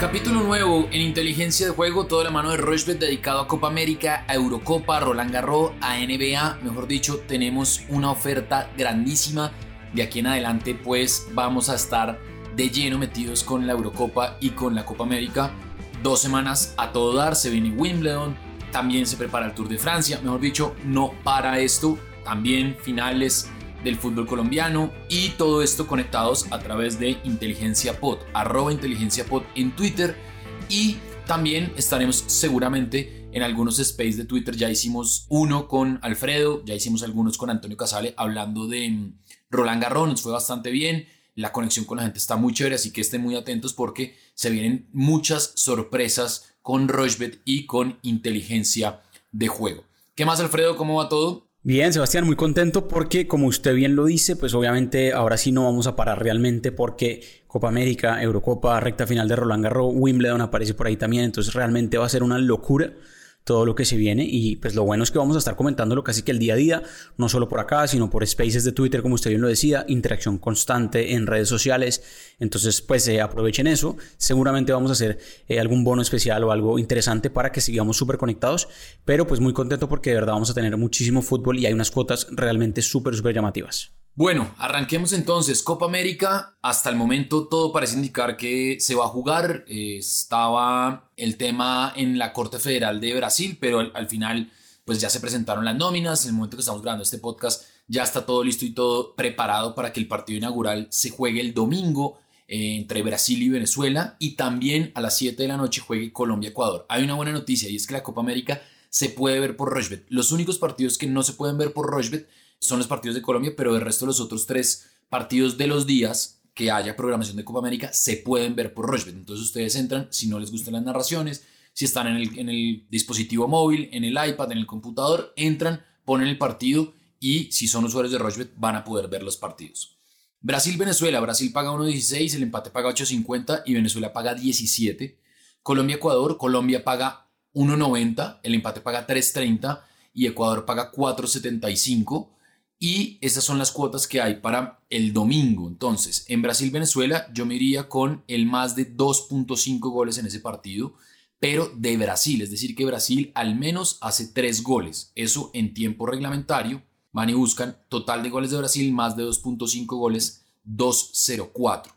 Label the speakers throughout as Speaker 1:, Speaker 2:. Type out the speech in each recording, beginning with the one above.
Speaker 1: Capítulo nuevo en inteligencia de juego, toda la mano de Rochebet dedicado a Copa América, a Eurocopa, a Roland Garros, a NBA. Mejor dicho, tenemos una oferta grandísima. De aquí en adelante, pues vamos a estar de lleno metidos con la Eurocopa y con la Copa América. Dos semanas a todo dar, se viene Wimbledon, también se prepara el Tour de Francia. Mejor dicho, no para esto. También finales del fútbol colombiano y todo esto conectados a través de Inteligencia Pod, arroba Inteligencia Pod en Twitter y también estaremos seguramente en algunos space de Twitter. Ya hicimos uno con Alfredo, ya hicimos algunos con Antonio Casale hablando de mm, Roland Garros, nos fue bastante bien. La conexión con la gente está muy chévere, así que estén muy atentos porque se vienen muchas sorpresas con Rochbet y con inteligencia de juego. ¿Qué más, Alfredo? ¿Cómo va todo?
Speaker 2: Bien, Sebastián, muy contento porque como usted bien lo dice, pues obviamente ahora sí no vamos a parar realmente porque Copa América, Eurocopa, recta final de Roland Garros, Wimbledon aparece por ahí también, entonces realmente va a ser una locura todo lo que se viene y pues lo bueno es que vamos a estar comentándolo casi que el día a día, no solo por acá, sino por spaces de Twitter, como usted bien lo decía, interacción constante en redes sociales, entonces pues eh, aprovechen eso, seguramente vamos a hacer eh, algún bono especial o algo interesante para que sigamos súper conectados, pero pues muy contento porque de verdad vamos a tener muchísimo fútbol y hay unas cuotas realmente súper, súper llamativas.
Speaker 1: Bueno, arranquemos entonces. Copa América, hasta el momento todo parece indicar que se va a jugar. estaba el tema en la Corte Federal de Brasil, pero al, final pues ya se presentaron las nóminas. En el momento que estamos grabando este podcast ya está todo listo y todo preparado para que el partido inaugural se juegue el domingo eh, entre Brasil y Venezuela y también a las 7 de la noche juegue Colombia-Ecuador. Hay una buena noticia y es que la Copa América se puede ver por Rochebet. Los únicos partidos que no se pueden ver por Rochebet son los partidos de Colombia, pero el resto de los otros tres partidos de los días que haya programación de Copa América se pueden ver por Rochebet. Entonces ustedes entran, si no les gustan las narraciones, si están en el, en el dispositivo móvil, en el iPad, en el computador, entran, ponen el partido y si son usuarios de Rochebet van a poder ver los partidos. Brasil-Venezuela, Brasil paga 1.16, el empate paga 8.50 y Venezuela paga 17. Colombia-Ecuador, Colombia paga 1.90, el empate paga 3.30 y Ecuador paga 4.75. Y esas son las cuotas que hay para el domingo. Entonces, en Brasil-Venezuela yo me iría con el más de 2.5 goles en ese partido, pero de Brasil, es decir, que Brasil al menos hace 3 goles. Eso en tiempo reglamentario. Van y buscan total de goles de Brasil, más de 2.5 goles, 2.04.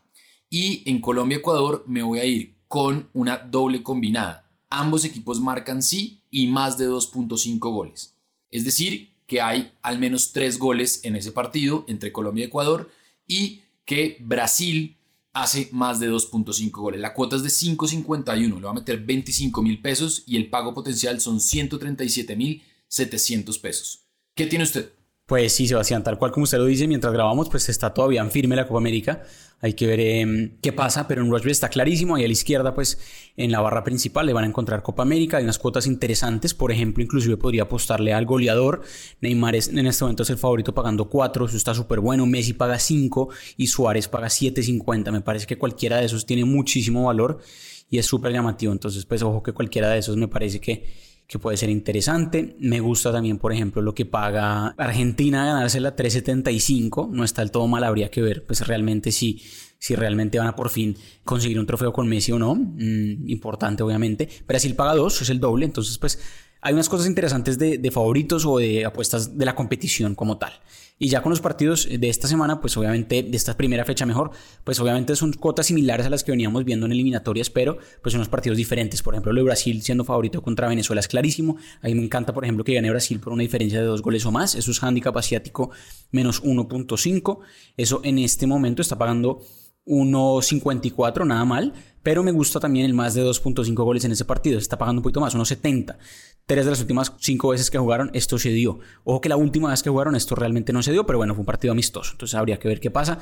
Speaker 1: Y en Colombia-Ecuador me voy a ir con una doble combinada. Ambos equipos marcan sí y más de 2.5 goles. Es decir, que hay al menos tres goles en ese partido entre Colombia y Ecuador y que Brasil hace más de 2.5 goles. La cuota es de 5.51, le va a meter 25 mil pesos y el pago potencial son 137 mil 700 pesos. ¿Qué tiene usted?
Speaker 2: Pues sí, Sebastián, tal cual como usted lo dice, mientras grabamos, pues está todavía en firme la Copa América. Hay que ver em, qué pasa, pero en Rushville está clarísimo. Ahí a la izquierda, pues en la barra principal le van a encontrar Copa América. Hay unas cuotas interesantes. Por ejemplo, inclusive podría apostarle al goleador. Neymar es, en este momento es el favorito pagando 4. Eso está súper bueno. Messi paga 5 y Suárez paga 7.50. Me parece que cualquiera de esos tiene muchísimo valor y es súper llamativo. Entonces, pues ojo que cualquiera de esos me parece que que puede ser interesante. Me gusta también, por ejemplo, lo que paga Argentina ganarse la 375. No está del todo mal, habría que ver, pues realmente si, si realmente van a por fin conseguir un trofeo con Messi o no. Mm, importante, obviamente. Brasil paga 2, es el doble, entonces pues hay unas cosas interesantes de, favoritos o de apuestas de la competición como tal. Y ya con los partidos de esta semana, pues obviamente de esta primera fecha mejor, pues obviamente son cuotas similares a las que veníamos viendo en eliminatorias, pero pues son unos partidos diferentes. Por ejemplo, lo de Brasil siendo favorito contra Venezuela es clarísimo. A mí me encanta, por ejemplo, que gane Brasil por una diferencia de dos goles o más. Eso es handicap asiático menos 1.5. Eso en este momento está pagando 1.54, nada mal, pero me gusta también el más de 2.5 goles en ese partido, está pagando un poquito más, 1.70. Tres de las últimas cinco veces que jugaron, esto se dio. Ojo que la última vez que jugaron, esto realmente no se dio, pero bueno, fue un partido amistoso, entonces habría que ver qué pasa.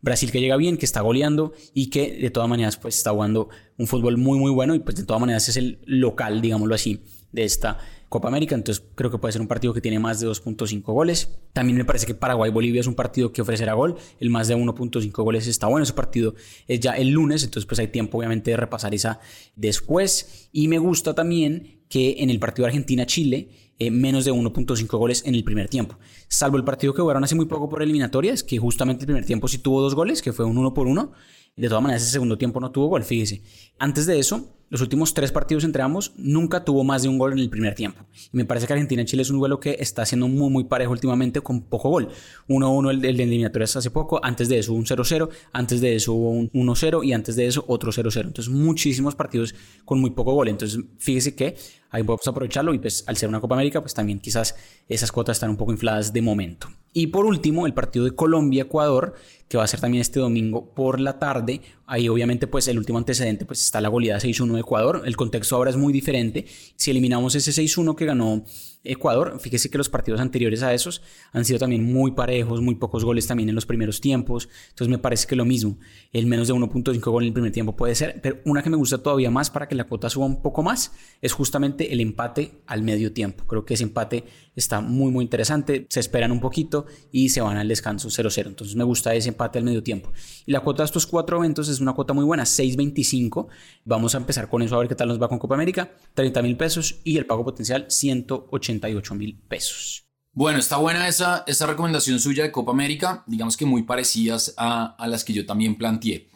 Speaker 2: Brasil que llega bien, que está goleando y que de todas maneras pues está jugando un fútbol muy muy bueno y pues de todas maneras es el local, digámoslo así, de esta Copa América, entonces creo que puede ser un partido que tiene más de 2.5 goles. También me parece que Paraguay-Bolivia es un partido que ofrecerá gol, el más de 1.5 goles está bueno, ese partido es ya el lunes, entonces pues hay tiempo obviamente de repasar esa después. Y me gusta también que en el partido Argentina-Chile eh, menos de 1.5 goles en el primer tiempo. Salvo el partido que jugaron hace muy poco por eliminatorias, que justamente el primer tiempo sí tuvo dos goles, que fue un 1 por 1. De todas maneras, ese segundo tiempo no tuvo gol, fíjese. Antes de eso, los últimos tres partidos entre ambos nunca tuvo más de un gol en el primer tiempo. Y me parece que Argentina-Chile es un duelo que está siendo muy, muy parejo últimamente con poco gol. 1-1 el, el de eliminatorias hace poco, antes de eso un 0-0, antes de eso hubo un 1-0 y antes de eso otro 0-0. Entonces, muchísimos partidos con muy poco gol. Entonces, fíjese que ahí podemos aprovecharlo y pues al ser una Copa América, pues también quizás esas cuotas están un poco infladas de momento. Y por último, el partido de Colombia-Ecuador, que va a ser también este domingo por la tarde. Ahí obviamente pues el último antecedente pues está la goleada 6-1 de Ecuador. El contexto ahora es muy diferente. Si eliminamos ese 6-1 que ganó Ecuador, fíjese que los partidos anteriores a esos han sido también muy parejos, muy pocos goles también en los primeros tiempos. Entonces me parece que lo mismo, el menos de 1.5 gol en el primer tiempo puede ser, pero una que me gusta todavía más para que la cuota suba un poco más es justamente el empate al medio tiempo. Creo que ese empate está muy muy interesante, se esperan un poquito y se van al descanso 0-0. Entonces me gusta ese empate al medio tiempo. Y la cuota de estos cuatro eventos es una cuota muy buena, 6.25. Vamos a empezar con eso a ver qué tal nos va con Copa América, 30 mil pesos y el pago potencial 180 mil pesos.
Speaker 1: Bueno, está buena esa, esa recomendación suya de Copa América, digamos que muy parecidas a, a las que yo también planteé.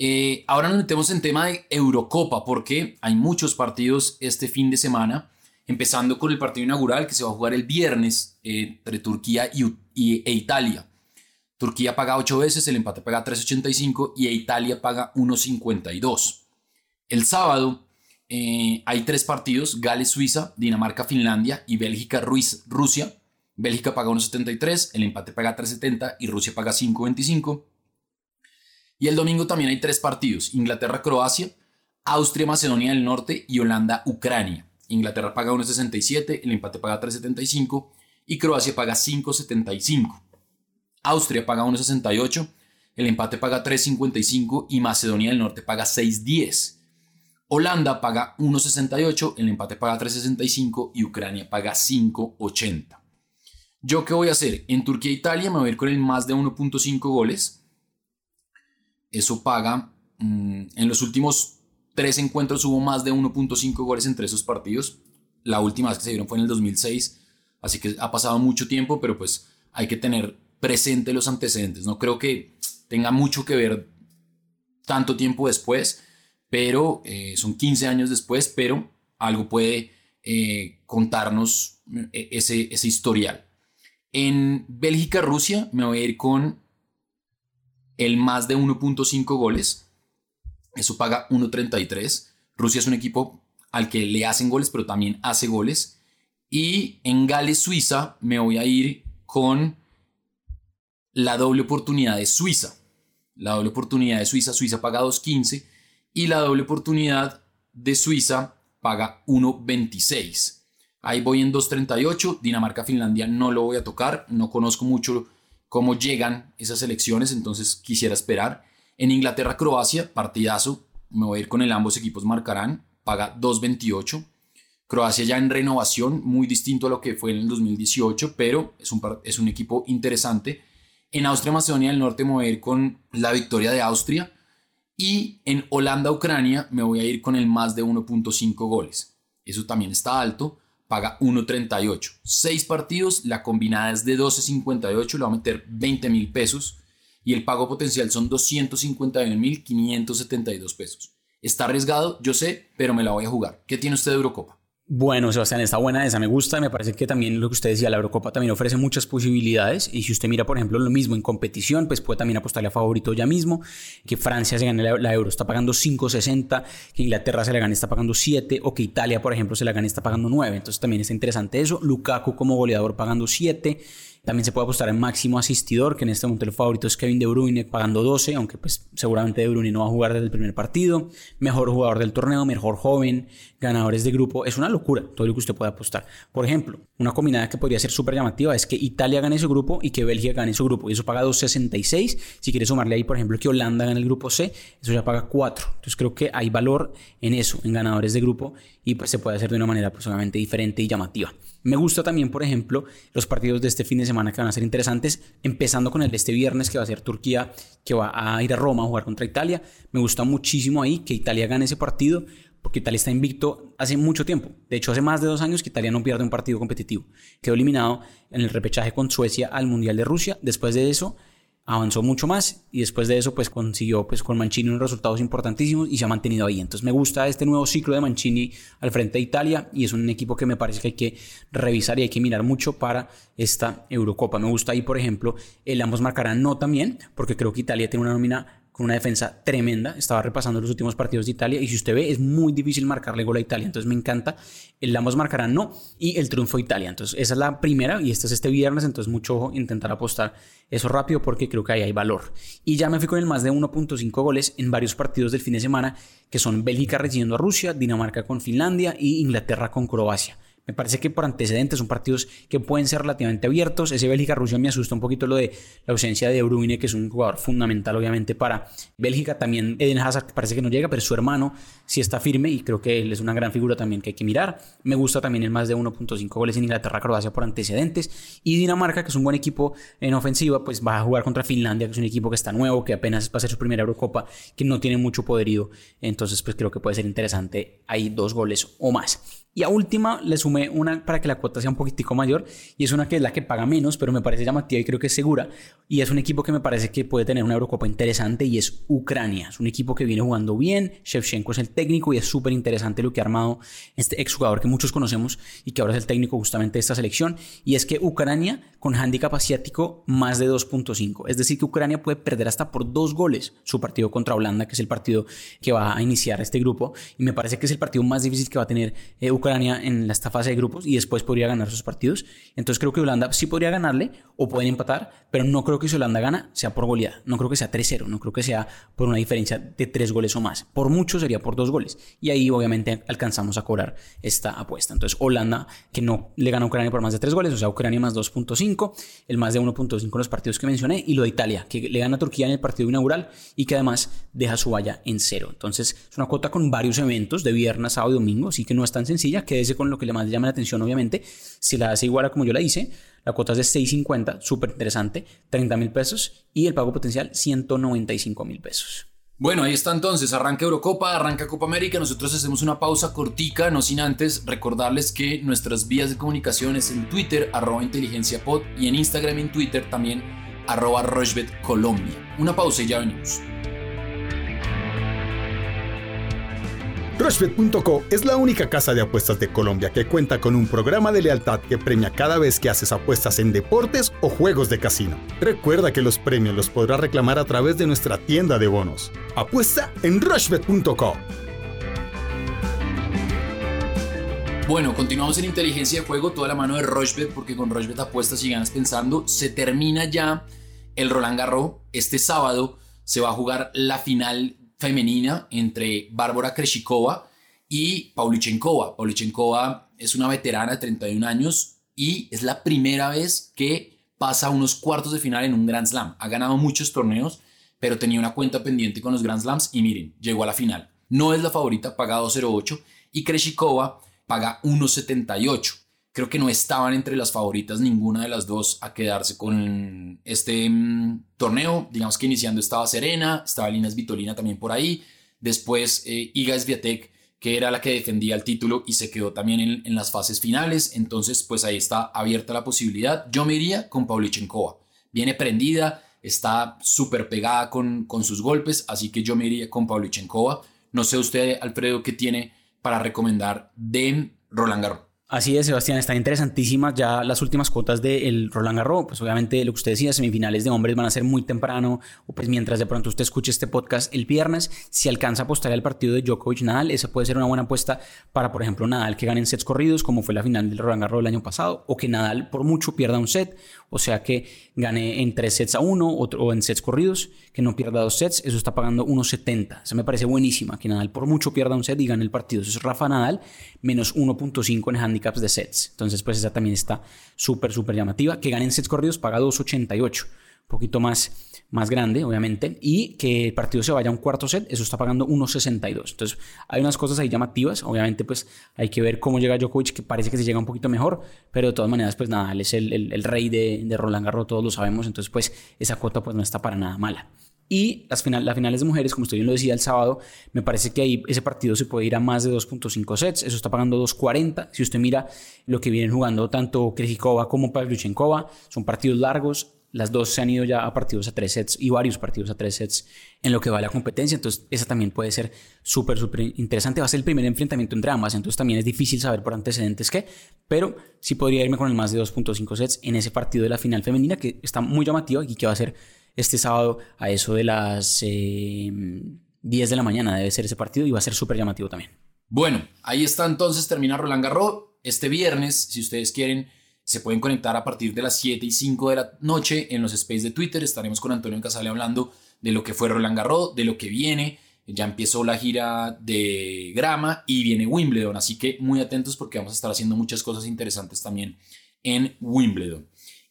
Speaker 1: Eh, ahora nos metemos en tema de Eurocopa porque hay muchos partidos este fin de semana, empezando con el partido inaugural que se va a jugar el viernes entre Turquía y, y, e Italia. Turquía paga 8 veces, el empate paga 3.85 y Italia paga 1.52. El sábado eh, hay tres partidos, Gales-Suiza, Dinamarca-Finlandia y Bélgica-Rusia. Bélgica paga 1.73, el empate paga 3.70 y Rusia paga 5.25. Y el domingo también hay tres partidos, Inglaterra-Croacia, Austria-Macedonia del Norte y Holanda-Ucrania. Inglaterra paga 1.67, el empate paga 3.75 y Croacia paga 5.75. Austria paga 1.68, el empate paga 3.55 y Macedonia del Norte paga 6.10. Holanda paga 1.68, el empate paga 3.65 y Ucrania paga 5.80. ¿Yo qué voy a hacer? En Turquía e Italia me voy a ir con el más de 1.5 goles. Eso paga, mm, en los últimos tres encuentros hubo más de 1.5 goles entre esos partidos. La última vez que se dieron fue en el 2006, así que ha pasado mucho tiempo, pero pues hay que tener presente los antecedentes. No creo que tenga mucho que ver tanto tiempo después pero eh, son 15 años después, pero algo puede eh, contarnos eh, ese, ese historial. En Bélgica-Rusia me voy a ir con el más de 1.5 goles. Eso paga 1.33. Rusia es un equipo al que le hacen goles, pero también hace goles. Y en Gales-Suiza me voy a ir con la doble oportunidad de Suiza. La doble oportunidad de Suiza, Suiza paga 2.15 y la doble oportunidad de Suiza paga 1.26. Ahí voy en 2.38, Dinamarca-Finlandia no lo voy a tocar, no conozco mucho cómo llegan esas elecciones, entonces quisiera esperar. En Inglaterra-Croacia, partidazo, me voy a ir con el ambos equipos marcarán, paga 2.28. Croacia ya en renovación, muy distinto a lo que fue en el 2018, pero es un, es un equipo interesante. En Austria-Macedonia del Norte me voy a ir con la victoria de Austria, y en Holanda-Ucrania me voy a ir con el más de 1.5 goles. Eso también está alto, paga 1.38. Seis partidos, la combinada es de 12.58, le va a meter 20 mil pesos y el pago potencial son 251.572 pesos. Está arriesgado, yo sé, pero me la voy a jugar. ¿Qué tiene usted de Eurocopa?
Speaker 2: Bueno, Sebastián, está buena esa, me gusta, me parece que también lo que usted decía, la Eurocopa también ofrece muchas posibilidades. Y si usted mira, por ejemplo, lo mismo en competición, pues puede también apostarle a favorito ya mismo, que Francia se gane la, Euro, está pagando 5.60, que Inglaterra se la gane, está pagando 7, o que Italia, por ejemplo, se la gane, está pagando 9, entonces también está interesante eso, Lukaku como goleador pagando 7, también se puede apostar en máximo asistidor, que en este momento el favorito es Kevin De Bruyne pagando 12, aunque pues seguramente De Bruyne no va a jugar desde el primer partido. Mejor jugador del torneo, mejor joven, ganadores de grupo. Es una locura todo lo que usted puede apostar. Por ejemplo, una combinada que podría ser súper llamativa es que Italia gane su grupo y que Bélgica gane su grupo. Y eso paga 2.66. Si quiere sumarle ahí, por ejemplo, que Holanda gane el grupo C, eso ya paga 4. Entonces creo que hay valor en eso, en ganadores de grupo y pues se puede hacer de una manera personalmente diferente y llamativa. Me gusta también, por ejemplo, los partidos de este fin de semana que van a ser interesantes, empezando con el de este viernes que va a ser Turquía, que va a ir a Roma a jugar contra Italia. Me gusta muchísimo ahí que Italia gane ese partido porque Italia está invicto hace mucho tiempo. De hecho, hace más de dos años que Italia no pierde un partido competitivo. Quedó eliminado en el repechaje con Suecia al Mundial de Rusia. Después de eso, avanzó mucho más y después de eso pues consiguió pues con Mancini unos resultados importantísimos y se ha mantenido ahí. Entonces me gusta este nuevo ciclo de Mancini al frente de Italia y es un equipo que me parece que hay que revisar y hay que mirar mucho para esta Eurocopa. Me gusta ahí por ejemplo el ambos marcarán no también porque creo que Italia tiene una nómina con una defensa tremenda. Estaba repasando los últimos partidos de Italia y si usted ve, es muy difícil marcarle gol a Italia. Entonces me encanta. El ambos marcarán no y el triunfo de Italia. Entonces esa es la primera y este es este viernes. Entonces mucho ojo intentar apostar eso rápido porque creo que ahí hay valor. Y ya me fui con el más de 1.5 goles en varios partidos del fin de semana que son Bélgica recibiendo a Rusia, Dinamarca con Finlandia y Inglaterra con Croacia. Me parece que por antecedentes son partidos que pueden ser relativamente abiertos. Ese Bélgica-Rusia me asusta un poquito lo de la ausencia de Bruyne, que es un jugador fundamental obviamente para Bélgica. También Eden Hazard parece que no llega, pero su hermano sí está firme y creo que él es una gran figura también que hay que mirar. Me gusta también el más de 1.5 goles en Inglaterra-Croacia por antecedentes. Y Dinamarca, que es un buen equipo en ofensiva, pues va a jugar contra Finlandia, que es un equipo que está nuevo, que apenas va a ser su primera Eurocopa, que no tiene mucho poderío. Entonces pues creo que puede ser interesante. Hay dos goles o más. Y a última le sumé una para que la cuota sea un poquitico mayor y es una que es la que paga menos, pero me parece llamativa y creo que es segura. Y es un equipo que me parece que puede tener una Eurocopa interesante y es Ucrania. Es un equipo que viene jugando bien. Shevchenko es el técnico y es súper interesante lo que ha armado este exjugador que muchos conocemos y que ahora es el técnico justamente de esta selección. Y es que Ucrania con handicap asiático más de 2.5. Es decir, que Ucrania puede perder hasta por dos goles su partido contra Holanda, que es el partido que va a iniciar este grupo. Y me parece que es el partido más difícil que va a tener Ucrania eh, Ucrania en esta fase de grupos y después podría ganar sus partidos. Entonces creo que Holanda sí podría ganarle o pueden empatar, pero no creo que si Holanda gana sea por goleada. No creo que sea 3-0, no creo que sea por una diferencia de 3 goles o más. Por mucho sería por 2 goles. Y ahí obviamente alcanzamos a cobrar esta apuesta. Entonces Holanda que no le gana a Ucrania por más de 3 goles, o sea, Ucrania más 2.5, el más de 1.5 en los partidos que mencioné y lo de Italia, que le gana a Turquía en el partido inaugural y que además deja su valla en cero. Entonces es una cuota con varios eventos de viernes, sábado y domingo, así que no es tan sencilla quédese con lo que le más le llama la atención, obviamente. Si la hace igual a como yo la hice, la cuota es de 6.50, súper interesante, 30 mil pesos y el pago potencial 195 mil pesos.
Speaker 1: Bueno, ahí está entonces, arranca Eurocopa, arranca Copa América, nosotros hacemos una pausa cortica, no sin antes recordarles que nuestras vías de comunicación es en Twitter, arroba inteligenciapod, y en Instagram y en Twitter también, arroba Colombia. Una pausa y ya venimos.
Speaker 3: Rushbet.co es la única casa de apuestas de Colombia que cuenta con un programa de lealtad que premia cada vez que haces apuestas en deportes o juegos de casino. Recuerda que los premios los podrás reclamar a través de nuestra tienda de bonos. Apuesta en Rushbet.co.
Speaker 1: Bueno, continuamos en inteligencia de juego, toda la mano de Rochbet, porque con Rochbet apuestas y ganas pensando. Se termina ya el Roland Garros. Este sábado se va a jugar la final femenina entre Bárbara Kreshikova y Paulichenkova. Paulichenkova es una veterana de 31 años y es la primera vez que pasa a unos cuartos de final en un Grand Slam. Ha ganado muchos torneos, pero tenía una cuenta pendiente con los Grand Slams y miren, llegó a la final. No es la favorita, paga 2.08 y Kreshikova paga 1.78 creo que no estaban entre las favoritas ninguna de las dos a quedarse con este mm, torneo. Digamos que iniciando estaba Serena, estaba Lina Vitolina también por ahí. Después eh, Iga que era la que defendía el título y se quedó también en, las fases finales. Entonces, pues ahí está abierta la posibilidad. Yo me iría con Pavlyuchenkova. Viene prendida, está súper pegada con, con sus golpes, así que yo me iría con Pavlyuchenkova. No sé usted, Alfredo, qué tiene para recomendar de Roland Garros.
Speaker 2: Así es, Sebastián, están interesantísimas ya las últimas cuotas del Roland Garros. Pues obviamente lo que usted decía, semifinales de hombres van a ser muy temprano, o pues mientras de pronto usted escuche este podcast el viernes, si alcanza a apostar al partido de Djokovic Nadal, esa puede ser una buena apuesta para, por ejemplo, Nadal que gane en sets corridos, como fue la final del Roland Garros el año pasado, o que Nadal por mucho pierda un set, o sea que gane en tres sets a uno o, en sets corridos, que no pierda dos sets, eso está pagando 1.70. Eso me parece buenísima, que Nadal por mucho pierda un set y gane el partido. Eso es Rafa Nadal menos 1.5 en handicaps de sets. Entonces, pues esa también está súper, súper llamativa. Que gane en sets corridos paga 2.88 un poquito más, más grande, obviamente, y que el partido se vaya a un cuarto set, eso está pagando 1.62. Entonces, hay unas cosas ahí llamativas, obviamente, pues hay que ver cómo llega Djokovic, que parece que se llega un poquito mejor, pero de todas maneras, pues nada, él es el, el, rey de, de, Roland Garros, todos lo sabemos, entonces, pues esa cuota pues no está para nada mala. Y las, final, las finales de mujeres, como usted bien lo decía el sábado, me parece que ahí ese partido se puede ir a más de 2.5 sets. Eso está pagando 2.40. Si usted mira lo que vienen jugando tanto Krejcikova como Pavlyuchenkova, son partidos largos. Las dos se han ido ya a partidos a tres sets y varios partidos a tres sets en lo que va la competencia. Entonces, esa también puede ser súper, súper interesante. Va a ser el primer enfrentamiento entre ambas. Entonces, también es difícil saber por antecedentes qué. Pero sí podría irme con el más de 2.5 sets en ese partido de la final femenina que está muy llamativo y que va a ser este sábado a eso de las 10 eh, de la mañana. Debe ser ese partido y va a ser súper llamativo también.
Speaker 1: Bueno, ahí está entonces, termina Roland Garros. Este viernes, si ustedes quieren, se pueden conectar a partir de las 7 y 5 de la noche en los space de Twitter. Estaremos con Antonio Casale hablando de lo que fue Roland Garros, de lo que viene. Ya empezó la gira de grama y viene Wimbledon, así que muy atentos porque vamos a estar haciendo muchas cosas interesantes también en Wimbledon.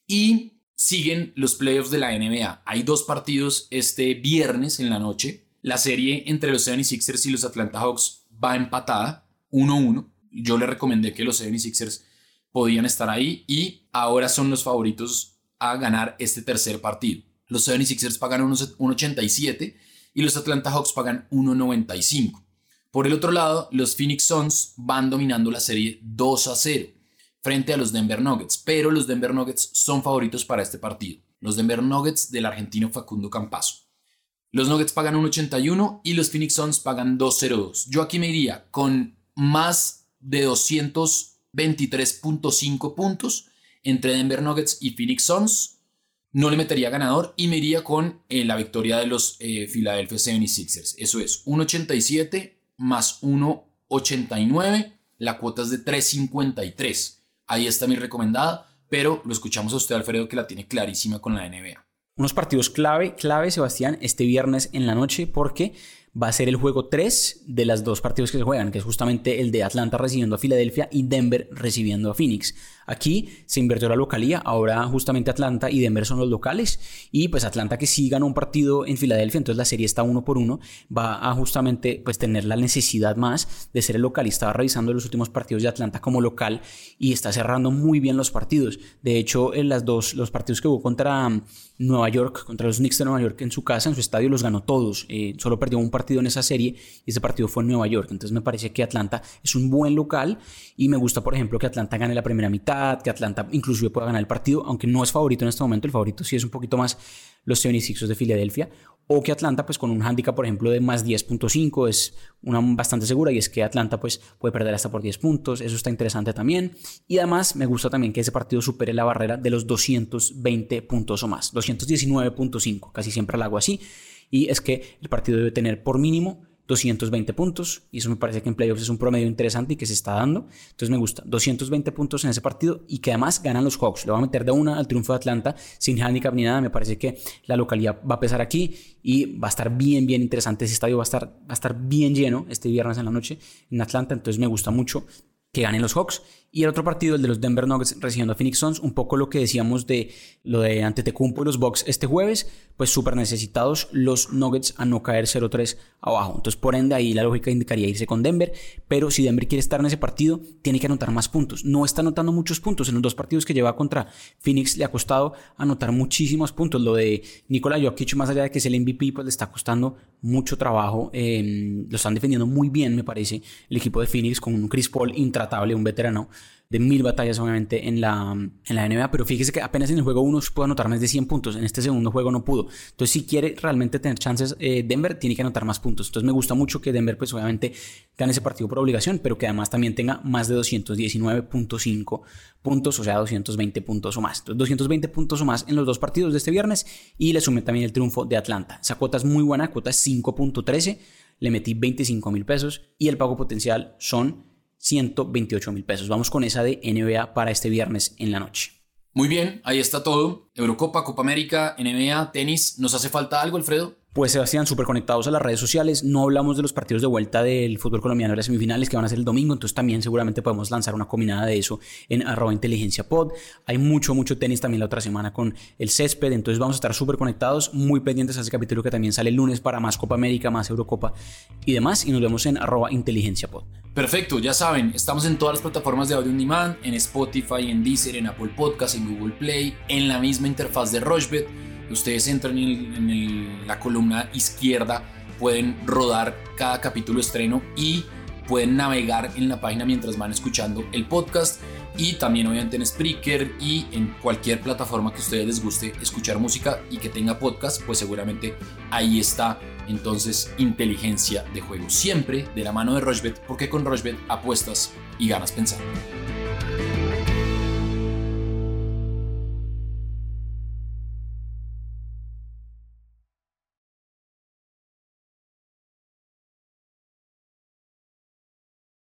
Speaker 1: Y siguen los playoffs de la NBA. Hay dos partidos este viernes en la noche. La serie entre los 76ers y los Atlanta Hawks va empatada, 1-1. Yo le recomendé que los 76ers podían estar ahí y ahora son los favoritos a ganar este tercer partido. Los 76ers pagan 1.87 y los Atlanta Hawks pagan 1.95. Por el otro lado, los Phoenix Suns van dominando la serie 2 a 0 frente a los Denver Nuggets, pero los Denver Nuggets son favoritos para este partido. Los Denver Nuggets del argentino Facundo Campazo. Los Nuggets pagan 1.81 y los Phoenix Suns pagan 2.02. Yo aquí me iría con más de 223.5 puntos entre Denver Nuggets y Phoenix Suns. No le metería ganador y me iría con eh, la victoria de los eh, Philadelphia 76ers. Eso es 1.87 más 1.89. La cuota es de 3.53. Ahí está mi recomendada, pero lo escuchamos a usted, Alfredo, que la tiene clarísima con la NBA.
Speaker 2: Unos partidos clave, clave, Sebastián, este viernes en la noche, porque va a ser el juego 3 de las dos partidos que se juegan, que es justamente el de Atlanta recibiendo a Filadelfia y Denver recibiendo a Phoenix. Aquí se invirtió la localía, ahora justamente Atlanta y Denver son los locales y pues Atlanta que sí ganó un partido en Filadelfia, entonces la serie está uno por uno, va a justamente pues tener la necesidad más de ser el local y estaba revisando los últimos partidos de Atlanta como local y está cerrando muy bien los partidos. De hecho, en las dos, los partidos que hubo contra um, Nueva York, contra los Knicks de Nueva York en su casa, en su estadio, los ganó todos. Eh, solo perdió un partido en esa serie y ese partido fue en Nueva York. Entonces me parece que Atlanta es un buen local y me gusta, por ejemplo, que Atlanta gane la primera mitad que Atlanta inclusive pueda ganar el partido, aunque no es favorito en este momento, el favorito sí es un poquito más los 76ers de Filadelfia, o que Atlanta pues con un handicap por ejemplo de más 10.5 es una bastante segura y es que Atlanta pues puede perder hasta por 10 puntos, eso está interesante también. Y además me gusta también que ese partido supere la barrera de los 220 puntos o más, 219.5, casi siempre la hago así y es que el partido debe tener por mínimo 220 puntos y eso me parece que en playoffs es un promedio interesante y que se está dando. Entonces me gusta 220 puntos en ese partido y que además ganan los Hawks. Le va a meter de una al triunfo de Atlanta sin handicap ni nada. Me parece que la localidad va a pesar aquí y va a estar bien, bien interesante. Ese estadio va a estar, va a estar bien lleno este viernes en la noche en Atlanta. Entonces me gusta mucho que ganen los Hawks. Y el otro partido, el de los Denver Nuggets recibiendo a Phoenix Suns, un poco lo que decíamos de lo de Antetokounmpo y los Bucks este jueves, pues súper necesitados los Nuggets a no caer 0-3 abajo. Entonces, por ende, ahí la lógica indicaría irse con Denver, pero si Denver quiere estar en ese partido, tiene que anotar más puntos. No está anotando muchos puntos. En los dos partidos que lleva contra Phoenix le ha costado anotar muchísimos puntos. Lo de Nikola Jokic, más allá de que es el MVP, pues le está costando mucho trabajo. lo están defendiendo muy bien, me parece, el equipo de Phoenix con un Chris Paul intratable, un veterano de mil batallas obviamente en la, en la NBA, pero fíjese que apenas en el juego uno pudo anotar más de 100 puntos, en este segundo juego no pudo. Entonces si quiere realmente tener chances, eh, Denver tiene que anotar más puntos. Entonces me gusta mucho que Denver pues obviamente gane ese partido por obligación, pero que además también tenga más de 219.5 puntos, o sea 220 puntos o más. Entonces 220 puntos o más en los dos partidos de este viernes y le sumé también el triunfo de Atlanta. Esa cuota es muy buena, cuota es 5.13, le metí 25 mil pesos y el pago potencial son 128 mil pesos. Vamos con esa de NBA para este viernes en la noche.
Speaker 1: Muy bien, ahí está todo. Eurocopa, Copa América, NBA, tenis. ¿Nos hace falta algo, Alfredo?
Speaker 2: Pues Sebastián, súper conectados a las redes sociales. No hablamos de los partidos de vuelta del fútbol colombiano en las semifinales que van a ser el domingo, entonces también seguramente podemos lanzar una combinada de eso en arroba inteligencia pod. Hay mucho, mucho tenis también la otra semana con el césped, entonces vamos a estar súper conectados, muy pendientes a ese capítulo que también sale el lunes para más Copa América, más Eurocopa y demás. Y nos vemos en arroba inteligencia pod.
Speaker 1: Perfecto, ya saben, estamos en todas las plataformas de audio on demand, en Spotify, en Deezer, en Apple Podcast, en Google Play, en la misma interfaz de Rochebet Ustedes entran en, la columna izquierda, pueden rodar cada capítulo estreno y pueden navegar en la página mientras van escuchando el podcast y también obviamente en Spreaker y en cualquier plataforma que a ustedes les guste escuchar música y que tenga podcast, pues seguramente ahí está entonces inteligencia de juego. Siempre de la mano de Rochbet, porque con Rochbet apuestas y ganas pensando.